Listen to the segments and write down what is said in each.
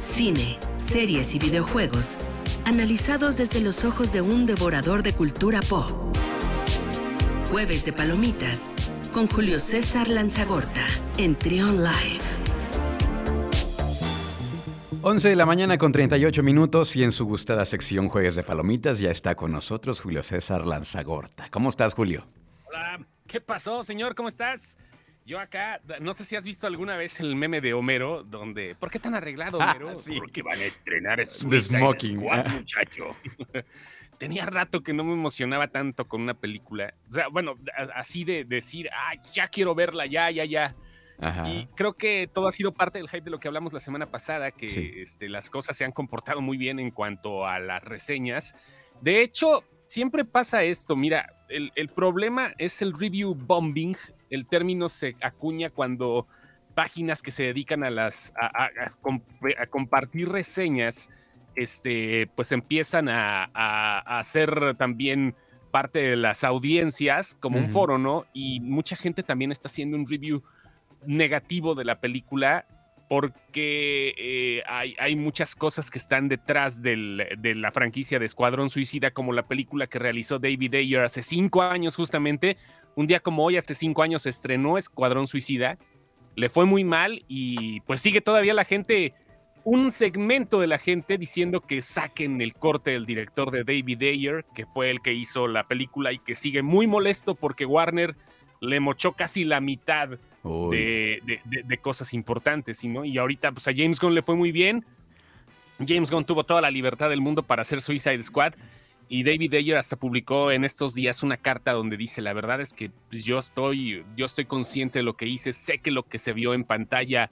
cine, series y videojuegos, analizados desde los ojos de un devorador de cultura pop. Jueves de Palomitas con Julio César Lanzagorta en Trion Live. 11 de la mañana con 38 minutos y en su gustada sección Jueves de Palomitas ya está con nosotros Julio César Lanzagorta. ¿Cómo estás, Julio? Hola, ¿qué pasó, señor? ¿Cómo estás? Yo acá, no sé si has visto alguna vez el meme de Homero, donde. ¿Por qué tan arreglado, Ah, Homero? sí. Porque van a estrenar The Smoking. Squad, muchacho. Tenía rato que no me emocionaba tanto con una película. O sea, bueno, así de decir, ah, ya quiero verla, ya, ya, ya. Ajá. Y creo que todo ha sido parte del hype de lo que hablamos la semana pasada, que Sí. este, las cosas se han comportado muy bien en cuanto a las reseñas. De hecho, siempre pasa esto. Mira, el, el problema es el review bombing. El término se acuña cuando páginas que se dedican a las a, a- a comp- a compartir reseñas, este, pues empiezan a, hacer también parte de las audiencias como un foro, ¿no? Y mucha gente también está haciendo un review negativo de la película porque eh, hay, hay muchas cosas que están detrás de la franquicia de Escuadrón Suicida, como la película que realizó David Ayer hace cinco años justamente. Un día como hoy, hace cinco años, estrenó Escuadrón Suicida. Le fue muy mal y pues sigue todavía la gente, un segmento de la gente diciendo que saquen el corte del director de David Ayer, que fue el que hizo la película y que sigue muy molesto porque Warner le mochó casi la mitad. De, cosas importantes, ¿sí, ¿no? Y ahorita, pues a James Gunn le fue muy bien. James Gunn tuvo toda la libertad del mundo para hacer Suicide Squad. Y David Ayer hasta publicó en estos días una carta donde dice, la verdad es que pues, yo estoy, yo estoy consciente de lo que hice, sé que lo que se vio en pantalla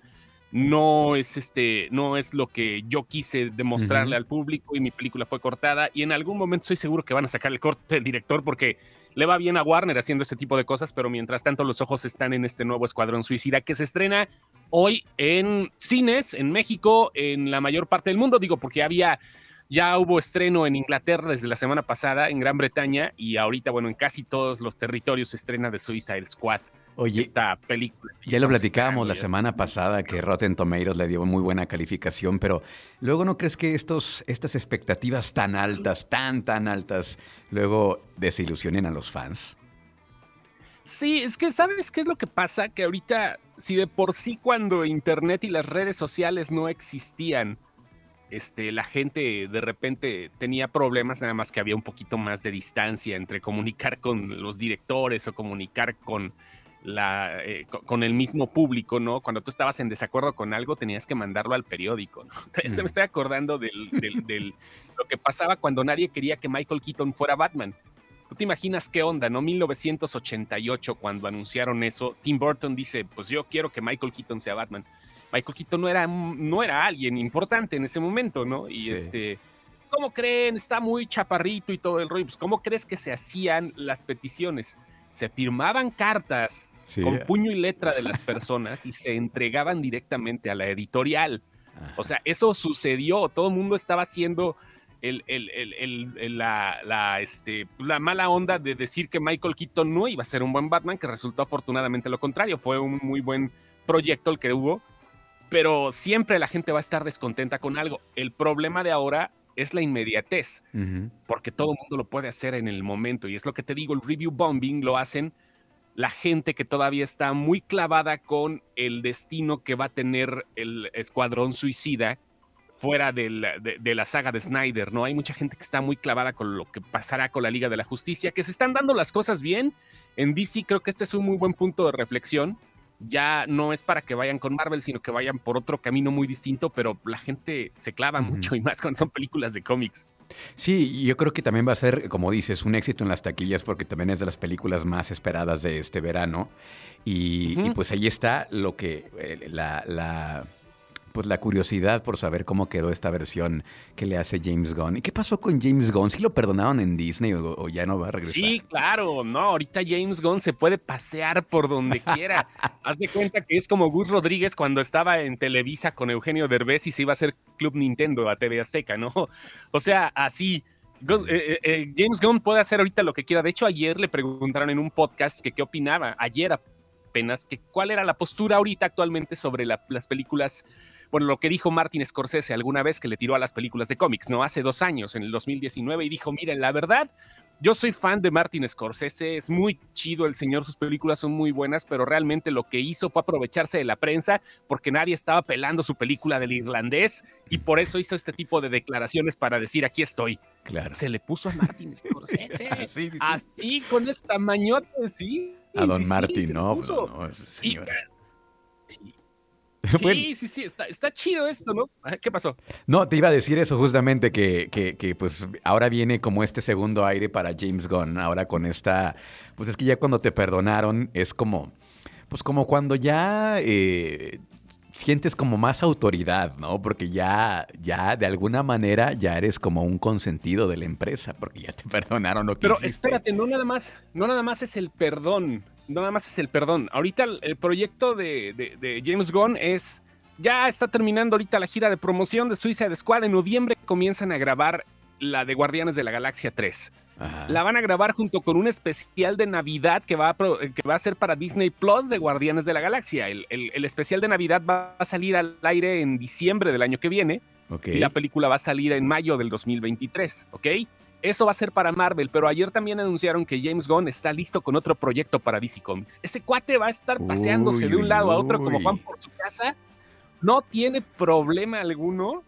no es este, no es lo que yo quise demostrarle al público y mi película fue cortada. Y en algún momento estoy seguro que van a sacar el corte del director porque le va bien a Warner haciendo este tipo de cosas, pero mientras tanto los ojos están en este nuevo Escuadrón Suicida que se estrena hoy en cines, en México, en la mayor parte del mundo, digo, porque había, ya hubo estreno en Inglaterra desde la semana pasada, en Gran Bretaña, y ahorita, bueno, en casi todos los territorios se estrena de Suicide Squad, Oye, esta película. Ya lo platicábamos la semana pasada que Rotten Tomatoes le dio muy buena calificación, pero luego no crees que estos, estas expectativas tan altas, tan, tan altas, luego desilusionen a los fans? Sí, es que sabes qué es lo que pasa, que ahorita, si de por sí cuando Internet y las redes sociales no existían, este, la gente de repente tenía problemas, nada más que había un poquito más de distancia entre comunicar con los directores o comunicar con la eh, co- con el mismo público, ¿no? Cuando tú estabas en desacuerdo con algo, tenías que mandarlo al periódico, ¿no? Se Ujú. me estoy acordando del, del- del- lo que pasaba cuando nadie quería que Michael Keaton fuera Batman. ¿Tú te imaginas qué onda, no? 1988, cuando anunciaron eso, Tim Burton dice, pues yo quiero que Michael Keaton sea Batman. Michael Keaton no era, no era alguien importante en ese momento, ¿no? Y Sí. este, ¿cómo creen? Está muy chaparrito y todo el rollo. Pues, ¿cómo crees que se hacían las peticiones? Se firmaban cartas Sí. con puño y letra de las personas y se entregaban directamente a la editorial. O sea, eso sucedió. Todo el mundo estaba haciendo el, el- el- el- el- la, la, este, la mala onda de decir que Michael Keaton no iba a ser un buen Batman, que resultó afortunadamente lo contrario. Fue un muy buen proyecto el que hubo, pero siempre la gente va a estar descontenta con algo. El problema de ahora es la inmediatez porque todo el mundo lo puede hacer en el momento. Y es lo que te digo, el review bombing lo hacen la gente que todavía está muy clavada con el destino que va a tener el Escuadrón Suicida fuera de, de la saga de Snyder, ¿no? Hay mucha gente que está muy clavada con lo que pasará con la Liga de la Justicia, que se están dando las cosas bien. En DC creo que este es un muy buen punto de reflexión. Ya no es para que vayan con Marvel, sino que vayan por otro camino muy distinto, pero la gente se clava mucho y más cuando son películas de cómics. Sí, yo creo que también va a ser, como dices, un éxito en las taquillas porque también es de las películas más esperadas de este verano. Y, pues ahí está lo que, eh, la, la, pues la curiosidad por saber cómo quedó esta versión que le hace James Gunn. ¿Y qué pasó con James Gunn? ¿Sí lo perdonaron en Disney o, o ya no va a regresar? Sí, claro, no, ahorita James Gunn se puede pasear por donde quiera. Haz de cuenta que es como Gus Rodríguez cuando estaba en Televisa con Eugenio Derbez y se iba a hacer Club Nintendo a TV Azteca, ¿no? O sea, así. Eh, eh, eh, James Gunn puede hacer ahorita lo que quiera. De hecho, ayer le preguntaron en un podcast que qué opinaba, ayer apenas, que cuál era la postura ahorita actualmente sobre la- las películas bueno, lo que dijo Martin Scorsese alguna vez que le tiró a las películas de cómics, ¿no? Hace dos años, en el 2019, y dijo, miren, la verdad, yo soy fan de Martin Scorsese, es muy chido el señor, sus películas son muy buenas, pero realmente lo que hizo fue aprovecharse de la prensa porque nadie estaba pelando su película del irlandés y por eso hizo este tipo de declaraciones para decir aquí estoy. Claro. Se le puso a Martin Scorsese. Así, con esta mañota, sí. A don Martin, no, no, sí. Sí, sí, sí, está, chido esto, ¿no? ¿Qué pasó? No, te iba a decir eso justamente, que, que, pues ahora viene como este segundo aire para James Gunn, ahora con esta, pues es que ya cuando te perdonaron es como, pues como cuando ya eh, sientes como más autoridad, ¿no? Porque ya, ya de alguna manera ya eres como un consentido de la empresa, porque ya te perdonaron lo que Pero espérate, no nada más, no nada más es el perdón nada más es el perdón. Ahorita el, proyecto de, James Gunn es. Ya está terminando ahorita la gira de promoción de Suicide Squad. En noviembre comienzan a grabar la de Guardianes de la Galaxia 3. La van a grabar junto con un especial de Navidad que va a, que va a ser para Disney Plus de Guardianes de la Galaxia. El, especial de Navidad va a salir al aire en diciembre del año que viene. Y la película va a salir en mayo del 2023, ¿ok? Eso va a ser para Marvel, pero ayer también anunciaron que James Gunn está listo con otro proyecto para DC Comics. Ese cuate va a estar paseándose de un lado a otro como Juan por su casa. No tiene problema alguno.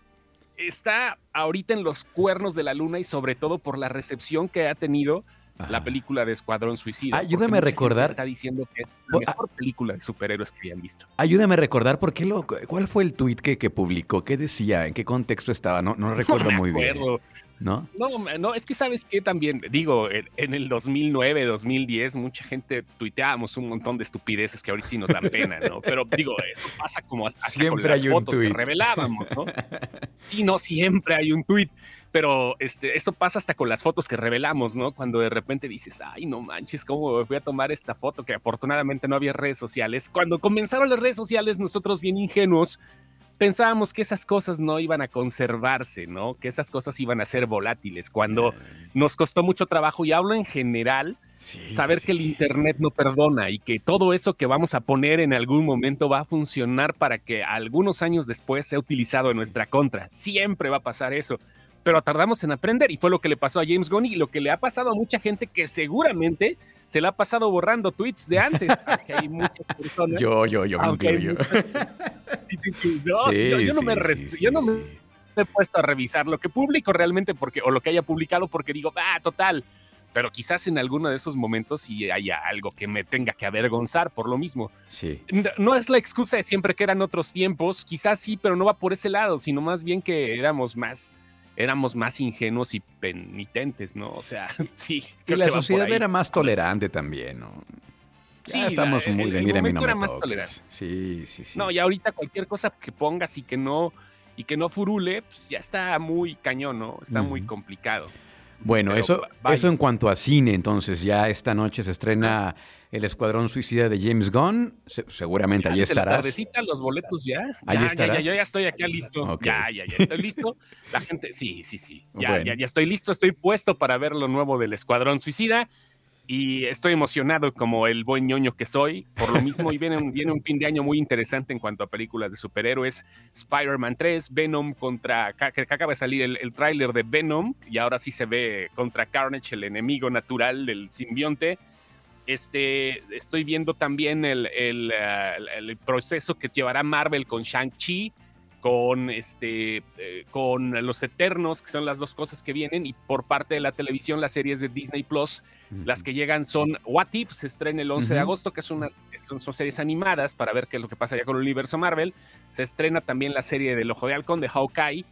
Está ahorita en los cuernos de la luna y sobre todo por la recepción que ha tenido la película de Escuadrón Suicida. Ayúdame a recordar. Está diciendo que es la mejor película de superhéroes que hayan visto. Ayúdame a recordar por qué lo, cuál fue el tweet que, que publicó, qué decía, en qué contexto estaba. No, no recuerdo muy bien. ¿No? No, no, es que sabes que también, digo, en, el 2009, 2010, mucha gente tuiteábamos un montón de estupideces que ahorita sí nos dan pena, ¿no? Pero digo, eso pasa como hasta, siempre con las fotos que revelábamos, ¿no? Sí, no, siempre hay un tuit. Pero este, eso pasa hasta con las fotos que revelamos, ¿no? Cuando de repente dices, ay, no manches, ¿cómo voy a tomar esta foto? Que afortunadamente no había redes sociales. Cuando comenzaron las redes sociales, nosotros bien ingenuos, pensábamos que esas cosas no iban a conservarse, ¿no? Que esas cosas iban a ser volátiles, cuando nos costó mucho trabajo, y hablo en general, saber que el Internet no perdona y que todo eso que vamos a poner en algún momento va a funcionar para que algunos años después sea utilizado en nuestra contra. Siempre va a pasar eso. Pero tardamos en aprender y fue lo que le pasó a James Gunn y lo que le ha pasado a mucha gente que seguramente se le ha pasado borrando tweets de antes. hay muchas personas. Yo, yo, yo me incluyo. yo, no me, yo no me he puesto a revisar lo que publico realmente porque, o lo que haya publicado porque digo, ah, total. Pero quizás en alguno de esos momentos sí haya algo que me tenga que avergonzar por lo mismo. Sí. No, es la excusa de siempre que eran otros tiempos, quizás sí, pero no va por ese lado, sino más bien que éramos más éramos más ingenuos y penitentes, ¿no? O sea, sí. Y la sociedad era más tolerante también, ¿no? sí, estamos muy de mira, no era más tolerante. Sí, sí, sí. No, y ahorita cualquier cosa que pongas y que no y que no furule, pues ya está muy cañón, ¿no? Está muy complicado. Bueno, eso, eso en cuanto a cine, entonces ya esta noche se estrena El Escuadrón Suicida de James Gunn. seguramente allí estarás. La tardecita, los boletos ya. Ahí estarás. Ya, yo ya estoy acá listo. Ya, ya, ya estoy listo. La gente, sí, sí, sí. Ya, ya, ya estoy listo, estoy puesto para ver lo nuevo del Escuadrón Suicida y estoy emocionado como el buen ñoño que soy, por lo mismo, y viene un, viene un fin de año muy interesante en cuanto a películas de superhéroes, Spider-Man 3, Venom contra, que, acaba de salir el, el tráiler de Venom, y ahora sí se ve contra Carnage, el enemigo natural del simbionte, este, estoy viendo también el, el, eh, el proceso que llevará Marvel con Shang-Chi, con este eh, con los Eternos, que son las dos cosas que vienen, y por parte de la televisión, las series de Disney Plus, las que llegan son What If, se estrena el 11 de agosto, que son, son, series animadas para ver qué es lo que pasaría con el universo Marvel. Se estrena también la serie del Ojo de Halcón de Hawkeye,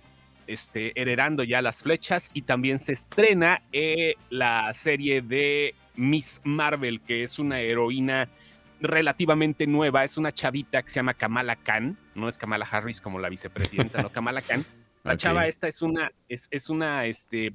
este, heredando ya las flechas, y también se estrena eh, la serie de Miss Marvel, que es una heroína relativamente nueva, es una chavita que se llama Kamala Khan, no es Kamala Harris como la vicepresidenta, no Kamala Khan. La chava esta es una, es, es una este,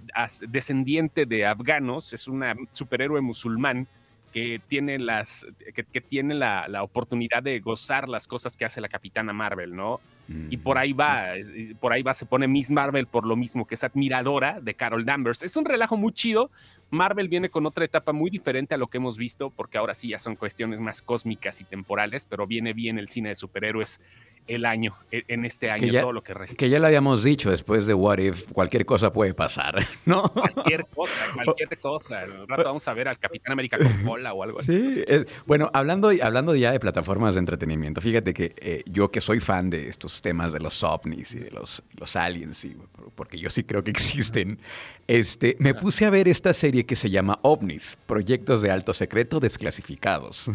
descendiente de afganos, es una superhéroe musulmán que tiene, las, que, tiene la, la, oportunidad de gozar las cosas que hace la capitana Marvel, ¿no? Y por ahí va, por ahí va, se pone Miss Marvel por lo mismo, que es admiradora de Carol Danvers. Es un relajo muy chido, Marvel viene con otra etapa muy diferente a lo que hemos visto, porque ahora sí ya son cuestiones más cósmicas y temporales, pero viene bien el cine de superhéroes el año, e, en este año, todo lo que resta. Que ya lo habíamos dicho después de What If, cualquier cosa puede pasar, ¿no? Cualquier cosa, cualquier cosa. Un rato vamos a ver al Capitán América con cola o algo así. Sí, bueno, hablando, hablando ya de plataformas de entretenimiento, fíjate que eh, yo que soy fan de estos temas de los ovnis y de los, los aliens, y, porque yo sí creo que existen, este, me puse a ver esta serie que se llama OVNIS, Proyectos de Alto Secreto Desclasificados.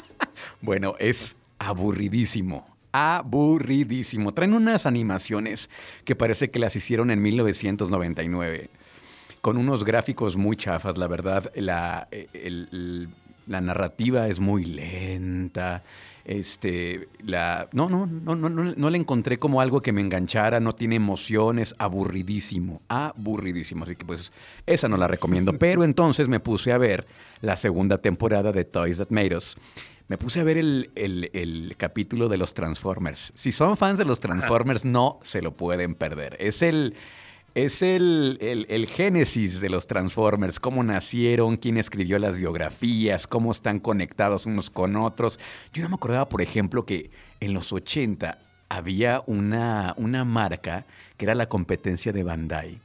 bueno, es aburridísimo aburridísimo. Traen unas animaciones que parece que las hicieron en 1999, con unos gráficos muy chafas, la verdad. La, la narrativa es muy lenta. Este, la, no, no, no, no, no, no le encontré como algo que me enganchara, no tiene emociones, aburridísimo, aburridísimo. Así que pues esa no la recomiendo. Pero entonces me puse a ver la segunda temporada de Toys That Made Us me puse a ver el, capítulo de los Transformers. Si son fans de los Transformers, no se lo pueden perder. Es el, es el, el, génesis de los Transformers, cómo nacieron, quién escribió las biografías, cómo están conectados unos con otros. Yo no me acordaba, por ejemplo, que en los 80 había una, una marca que era la competencia de Bandai.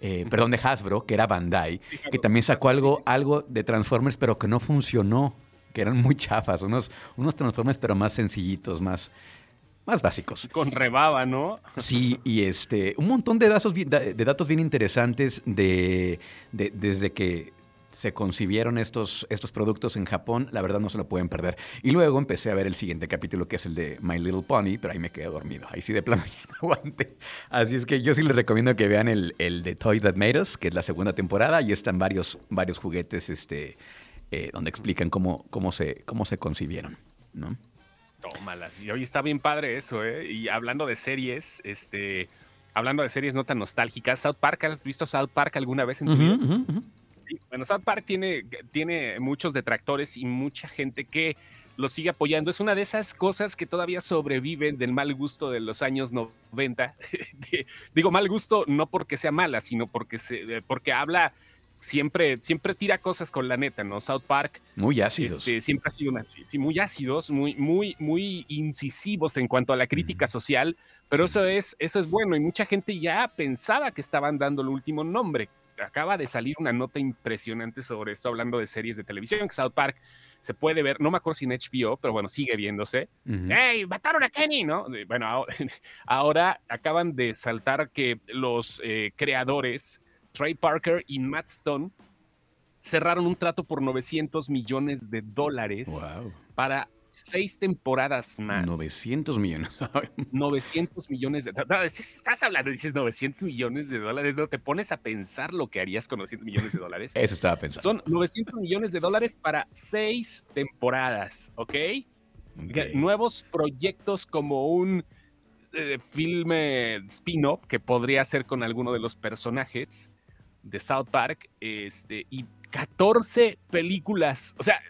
Eh, perdón, de Hasbro, que era Bandai, que también sacó algo, algo de Transformers, pero que no funcionó que eran muy chafas, unos, unos transformes pero más sencillitos, más, más básicos. Con rebaba, ¿no? Sí, y este, un montón de datos, de datos bien interesantes de, desde que se concibieron estos, estos productos en Japón, la verdad no se lo pueden perder. Y luego empecé a ver el siguiente capítulo, que es el de My Little Pony, pero ahí me quedé dormido. Ahí sí de plano ya no aguante. Así es que yo sí les recomiendo que vean el, el de Toys That Made Us, que es la segunda temporada, y están varios, varios juguetes este, eh, donde explican cómo, cómo, se, cómo se concibieron, ¿no? Tómalas. Y hoy está bien padre eso, ¿eh? Y hablando de series, este, hablando de series no tan nostálgicas, South Park, ¿has visto South Park alguna vez en tu vida? Bueno, South Park tiene, tiene muchos detractores y mucha gente que lo sigue apoyando. Es una de esas cosas que todavía sobreviven del mal gusto de los años 90. Digo mal gusto no porque sea mala, sino porque, se, porque habla siempre, siempre tira cosas con la neta, ¿no? South Park. Muy ácidos. Este, siempre ha sido una, sí, muy ácidos, muy, muy, muy incisivos en cuanto a la crítica social, pero eso es, eso es bueno y mucha gente ya pensaba que estaban dando el último nombre. Acaba de salir una nota impresionante sobre esto, hablando de series de televisión, que South Park se puede ver, no me acuerdo si en HBO, pero bueno, sigue viéndose. ¡Hey, mataron a Kenny! ¿no? Bueno, ahora, acaban de saltar que los eh, creadores Trey Parker y Matt Stone cerraron un trato por 900 millones de dólares para seis temporadas más. 900 millones. 900 millones de dólares. Estás hablando, dices 900 millones de dólares, no te pones a pensar lo que harías con 900 millones de dólares. Eso estaba pensando. Son 900 millones de dólares para seis temporadas, ¿ok? Nuevos proyectos como un eh, filme spin-off que podría ser con alguno de los personajes de South Park, este, y 14 películas, o sea,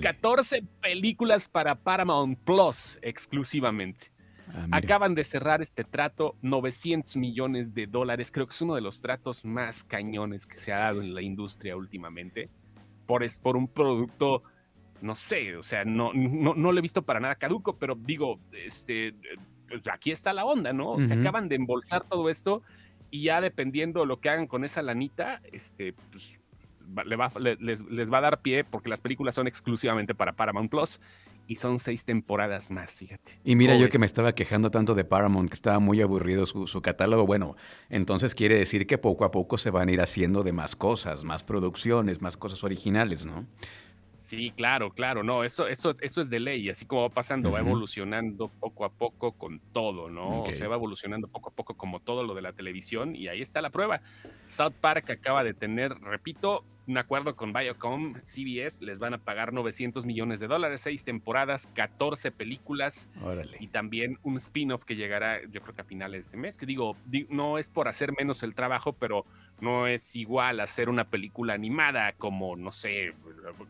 14 películas para Paramount Plus exclusivamente. Ah, Acaban de cerrar este trato, 900 millones de dólares. Creo que es uno de los tratos más cañones que se ha dado en la industria últimamente. Por, es, por un producto, no sé, o sea, no, no, no lo he visto para nada caduco, pero digo, este, pues, aquí está la onda, ¿no? Se acaban de embolsar todo esto y ya dependiendo de lo que hagan con esa lanita, este, pues, les, va a dar pie porque las películas son exclusivamente para Paramount Plus y son seis temporadas más, fíjate. Y mira, yo que me estaba quejando tanto de Paramount, que estaba muy aburrido su, su, catálogo, bueno, entonces quiere decir que poco a poco se van a ir haciendo de más cosas, más producciones, más cosas originales, ¿no? Sí, claro, claro, no, eso, eso, eso es de ley, así como va pasando, va evolucionando poco a poco con todo, ¿no? O sea, va evolucionando poco a poco como todo lo de la televisión y ahí está la prueba. South Park acaba de tener, repito, un acuerdo con Viacom, CBS, les van a pagar 900 millones de dólares, seis temporadas, 14 películas y también un spin-off que llegará, yo creo que a finales de mes, que digo, no es por hacer menos el trabajo, pero no es igual hacer una película animada como, no sé,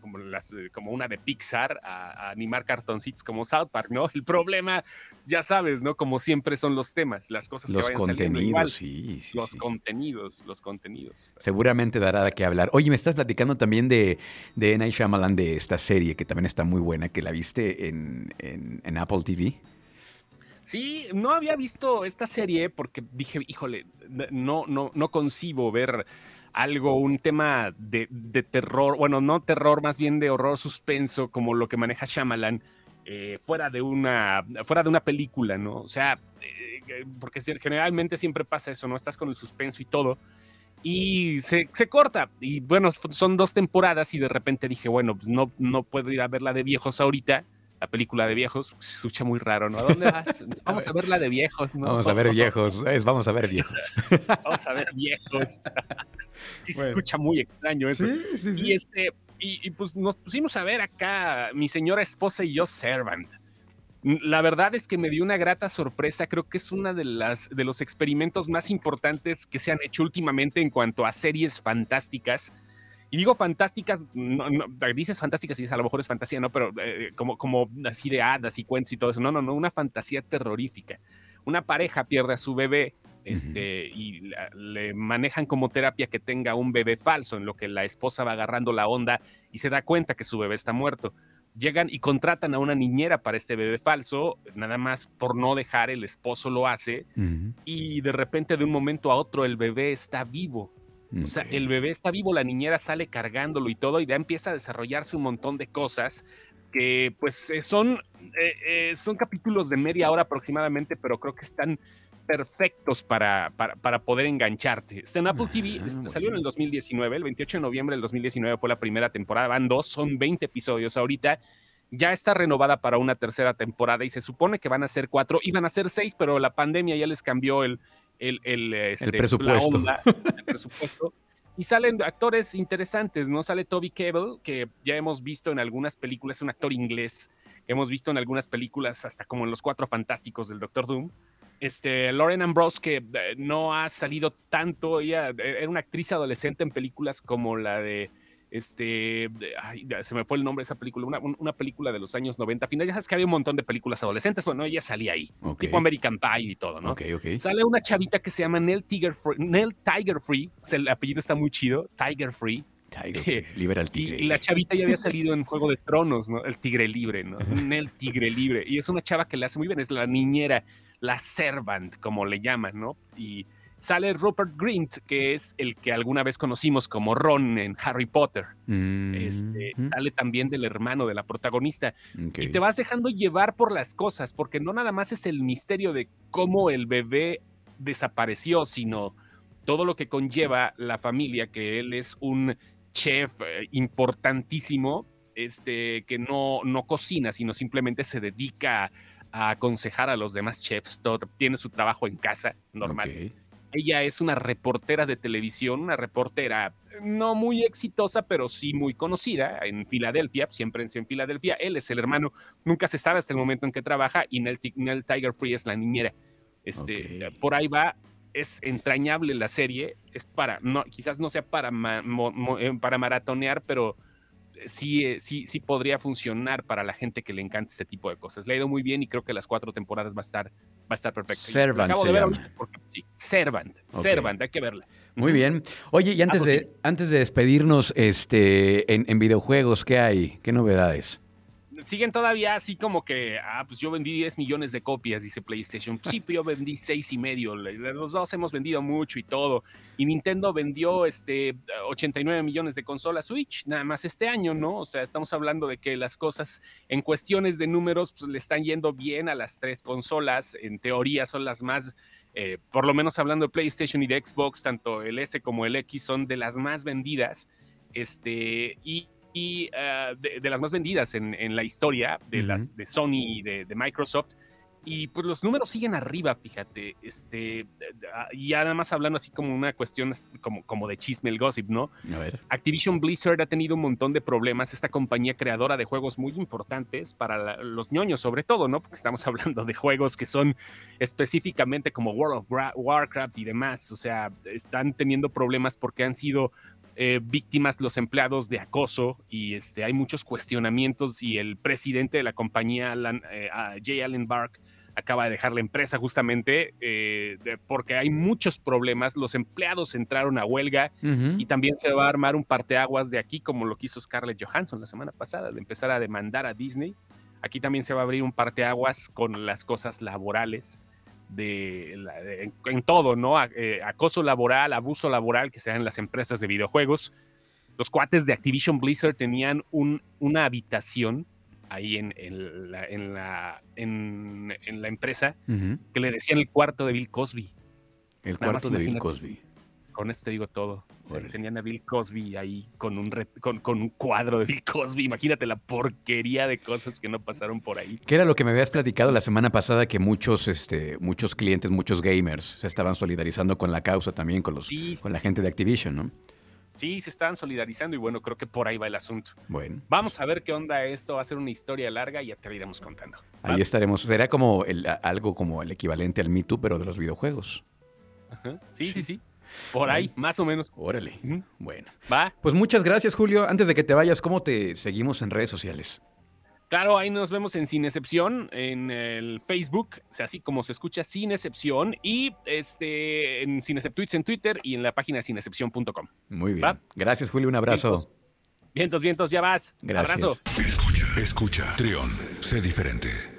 como, las, como una de Pixar, a, animar cartoncitos como South Park, ¿no? El problema, ya sabes, ¿no? Como siempre son los temas, las cosas los que vayan contenidos, igual, sí, sí, Los contenidos, los contenidos. Seguramente dará de qué hablar. Oye, me estás platicando también de, de N. Shyamalan, de esta serie que también está muy buena, que la viste en, en, Apple TV. Sí, no había visto esta serie porque dije, híjole, no, no, no concibo ver algo, un tema de, terror, bueno, no terror, más bien de horror suspenso, como lo que maneja Shyamalan, eh, fuera, de una, fuera de una película, ¿no? O sea, eh, porque generalmente siempre pasa eso, ¿no? Estás con el suspenso y todo, y se, se, corta. Y bueno, son dos temporadas y de repente dije, bueno, pues no, no puedo ir a verla de viejos ahorita la película de viejos, se escucha muy raro, ¿no? ¿A dónde vas? Vamos a ver la de viejos, ¿no? Vamos a ver viejos, es vamos a ver viejos. vamos a ver viejos. sí, se escucha muy extraño eso. Sí, sí, sí. Y, este, y, pues nos pusimos a ver acá, mi señora esposa y yo, Servant. La verdad es que me dio una grata sorpresa. Creo que es una de las de los experimentos más importantes que se han hecho últimamente en cuanto a series fantásticas y digo fantásticas, no, dices fantásticas y a lo mejor es fantasía, ¿no? Pero eh, como, como así de hadas y cuentos y todo eso. No, no, no, una fantasía terrorífica. Una pareja pierde a su bebé este, y le manejan como terapia que tenga un bebé falso, en lo que la esposa va agarrando la onda y se da cuenta que su bebé está muerto. Llegan y contratan a una niñera para este bebé falso, nada más por no dejar, el esposo lo hace, y de repente de un momento a otro el bebé está vivo. O sea, el bebé está vivo, la niñera sale cargándolo y todo, y ya empieza a desarrollarse un montón de cosas que pues eh, son, eh, eh, son capítulos de media hora aproximadamente, pero creo que están perfectos para, para, poder engancharte. Está en Apple TV, ah, salió en el 2019, el 28 de noviembre del 2019 fue la primera temporada, van dos, son 20 episodios ahorita. Ya está renovada para una tercera temporada y se supone que van a ser cuatro, iban a ser seis, pero la pandemia ya les cambió el, el, este, presupuesto. el presupuesto. Y salen actores interesantes, ¿no? Sale Toby Cable, que ya hemos visto en algunas películas, es un actor inglés que hemos visto en algunas películas, hasta como en Los Cuatro Fantásticos del Doctor Doom. Este, Lauren Ambrose, que eh, no ha salido tanto, ella eh, era una actriz adolescente en películas como la de este, se me fue el nombre de esa película, una, película de los años 90, finales, ya sabes que había un montón de películas adolescentes, bueno, ella salía ahí, tipo American Pie y todo, ¿no? Sale una chavita que se llama Nell Tiger Free, Nell Tiger Free, el apellido está muy chido, Tiger Free. Tiger, libera al tigre. Y, la chavita ya había salido en Juego de Tronos, ¿no? El tigre libre, ¿no? Nell Tigre libre. Y es una chava que le hace muy bien, es la niñera, la servant, como le llaman, ¿no? Y sale Rupert Grint, que es el que alguna vez conocimos como Ron en Harry Potter. Este, mm, sale también del hermano de la protagonista. Y te vas dejando llevar por las cosas, porque no nada más es el misterio de cómo el bebé desapareció, sino todo lo que conlleva la familia, que él es un chef eh, importantísimo, este, que no, no cocina, sino simplemente se dedica a, aconsejar a los demás chefs, tiene su trabajo en casa normal. Ella es una reportera de televisión, una reportera no muy exitosa, pero sí muy conocida en Filadelfia, siempre en Filadelfia. Él es el hermano, nunca se sabe hasta el momento en que trabaja y Nell, Tiger Free es la niñera. Este, Por ahí va, es entrañable la serie, es para, no, quizás no sea para, eh, para maratonear, pero sí, eh, sí, sí podría funcionar para la gente que le encanta este tipo de cosas. Le ha ido muy bien y creo que las cuatro temporadas va a estar, va a estar perfecto. Servant se llama. Servant, Servant, hay que verla. Muy bien. Oye, y antes, de, antes de despedirnos este, en, en videojuegos, ¿qué hay? ¿Qué novedades? Siguen todavía así como que, ah, pues yo vendí 10 millones de copias, dice PlayStation. Sí, pero yo vendí seis y medio. Los dos hemos vendido mucho y todo. Y Nintendo vendió este 89 millones de consolas Switch, nada más este año, ¿no? O sea, estamos hablando de que las cosas en cuestiones de números pues, le están yendo bien a las tres consolas. En teoría son las más eh, por lo menos hablando de PlayStation y de Xbox, tanto el S como el X son de las más vendidas. Este, y, y eh, de, las más vendidas en, en la historia de, las, de Sony y de, de, Microsoft. Y pues los números siguen arriba, fíjate. Este, ah, y nada más hablando así como una cuestión como, como de chisme, el gossip, ¿no? A ver. Activision Blizzard ha tenido un montón de problemas. Esta compañía creadora de juegos muy importantes para los ñoños, sobre todo, ¿no? Porque estamos hablando de juegos que son específicamente como World of Warcraft y demás. O sea, están teniendo problemas porque han sido eh, víctimas los empleados de acoso y este, hay muchos cuestionamientos y el presidente de la compañía, Alan, eh, Jay Allen Bark, acaba de dejar la empresa justamente eh, porque hay muchos problemas. Los empleados entraron a huelga y también se va a armar un parteaguas de aquí, como lo quiso Scarlett Johansson la semana pasada, de empezar a demandar a Disney. Aquí también se va a abrir un parteaguas con las cosas laborales de, en, todo, ¿no? Eh, acoso laboral, abuso laboral que se da en las empresas de videojuegos. Los cuates de Activision Blizzard tenían un, una habitación ahí en, la, en, la, en, la, empresa que le decían el cuarto de Bill Cosby. El cuarto de Bill Cosby. Con esto digo todo. tenían a Bill Cosby ahí con un, con, un cuadro de Bill Cosby. Imagínate la porquería de cosas que no pasaron por ahí. ¿Qué era lo que me habías platicado la semana pasada? Que muchos, este, muchos clientes, muchos gamers se estaban solidarizando con la causa también, con, los, con la gente de Activision, ¿no? Sí, se estaban solidarizando y bueno, creo que por ahí va el asunto. Bueno. Vamos a ver qué onda esto. Va a ser una historia larga y ya te iremos contando. Ahí estaremos. Será como algo como el equivalente al Me Too, pero de los videojuegos. Sí, sí, sí. Por ahí, más o menos. Órale. Bueno. Va. Pues muchas gracias, Julio. Antes de que te vayas, ¿cómo te seguimos en redes sociales? Claro, ahí nos vemos en Sin Excepción, en el Facebook, o sea, así como se escucha, Sin Excepción, y este, en Sin Tweets en Twitter y en la página sinexcepción.com. Muy bien. Gracias, Julio, un abrazo. Vientos, vientos, ya vas. Gracias. Abrazo. Escucha, escucha, Trión, sé diferente.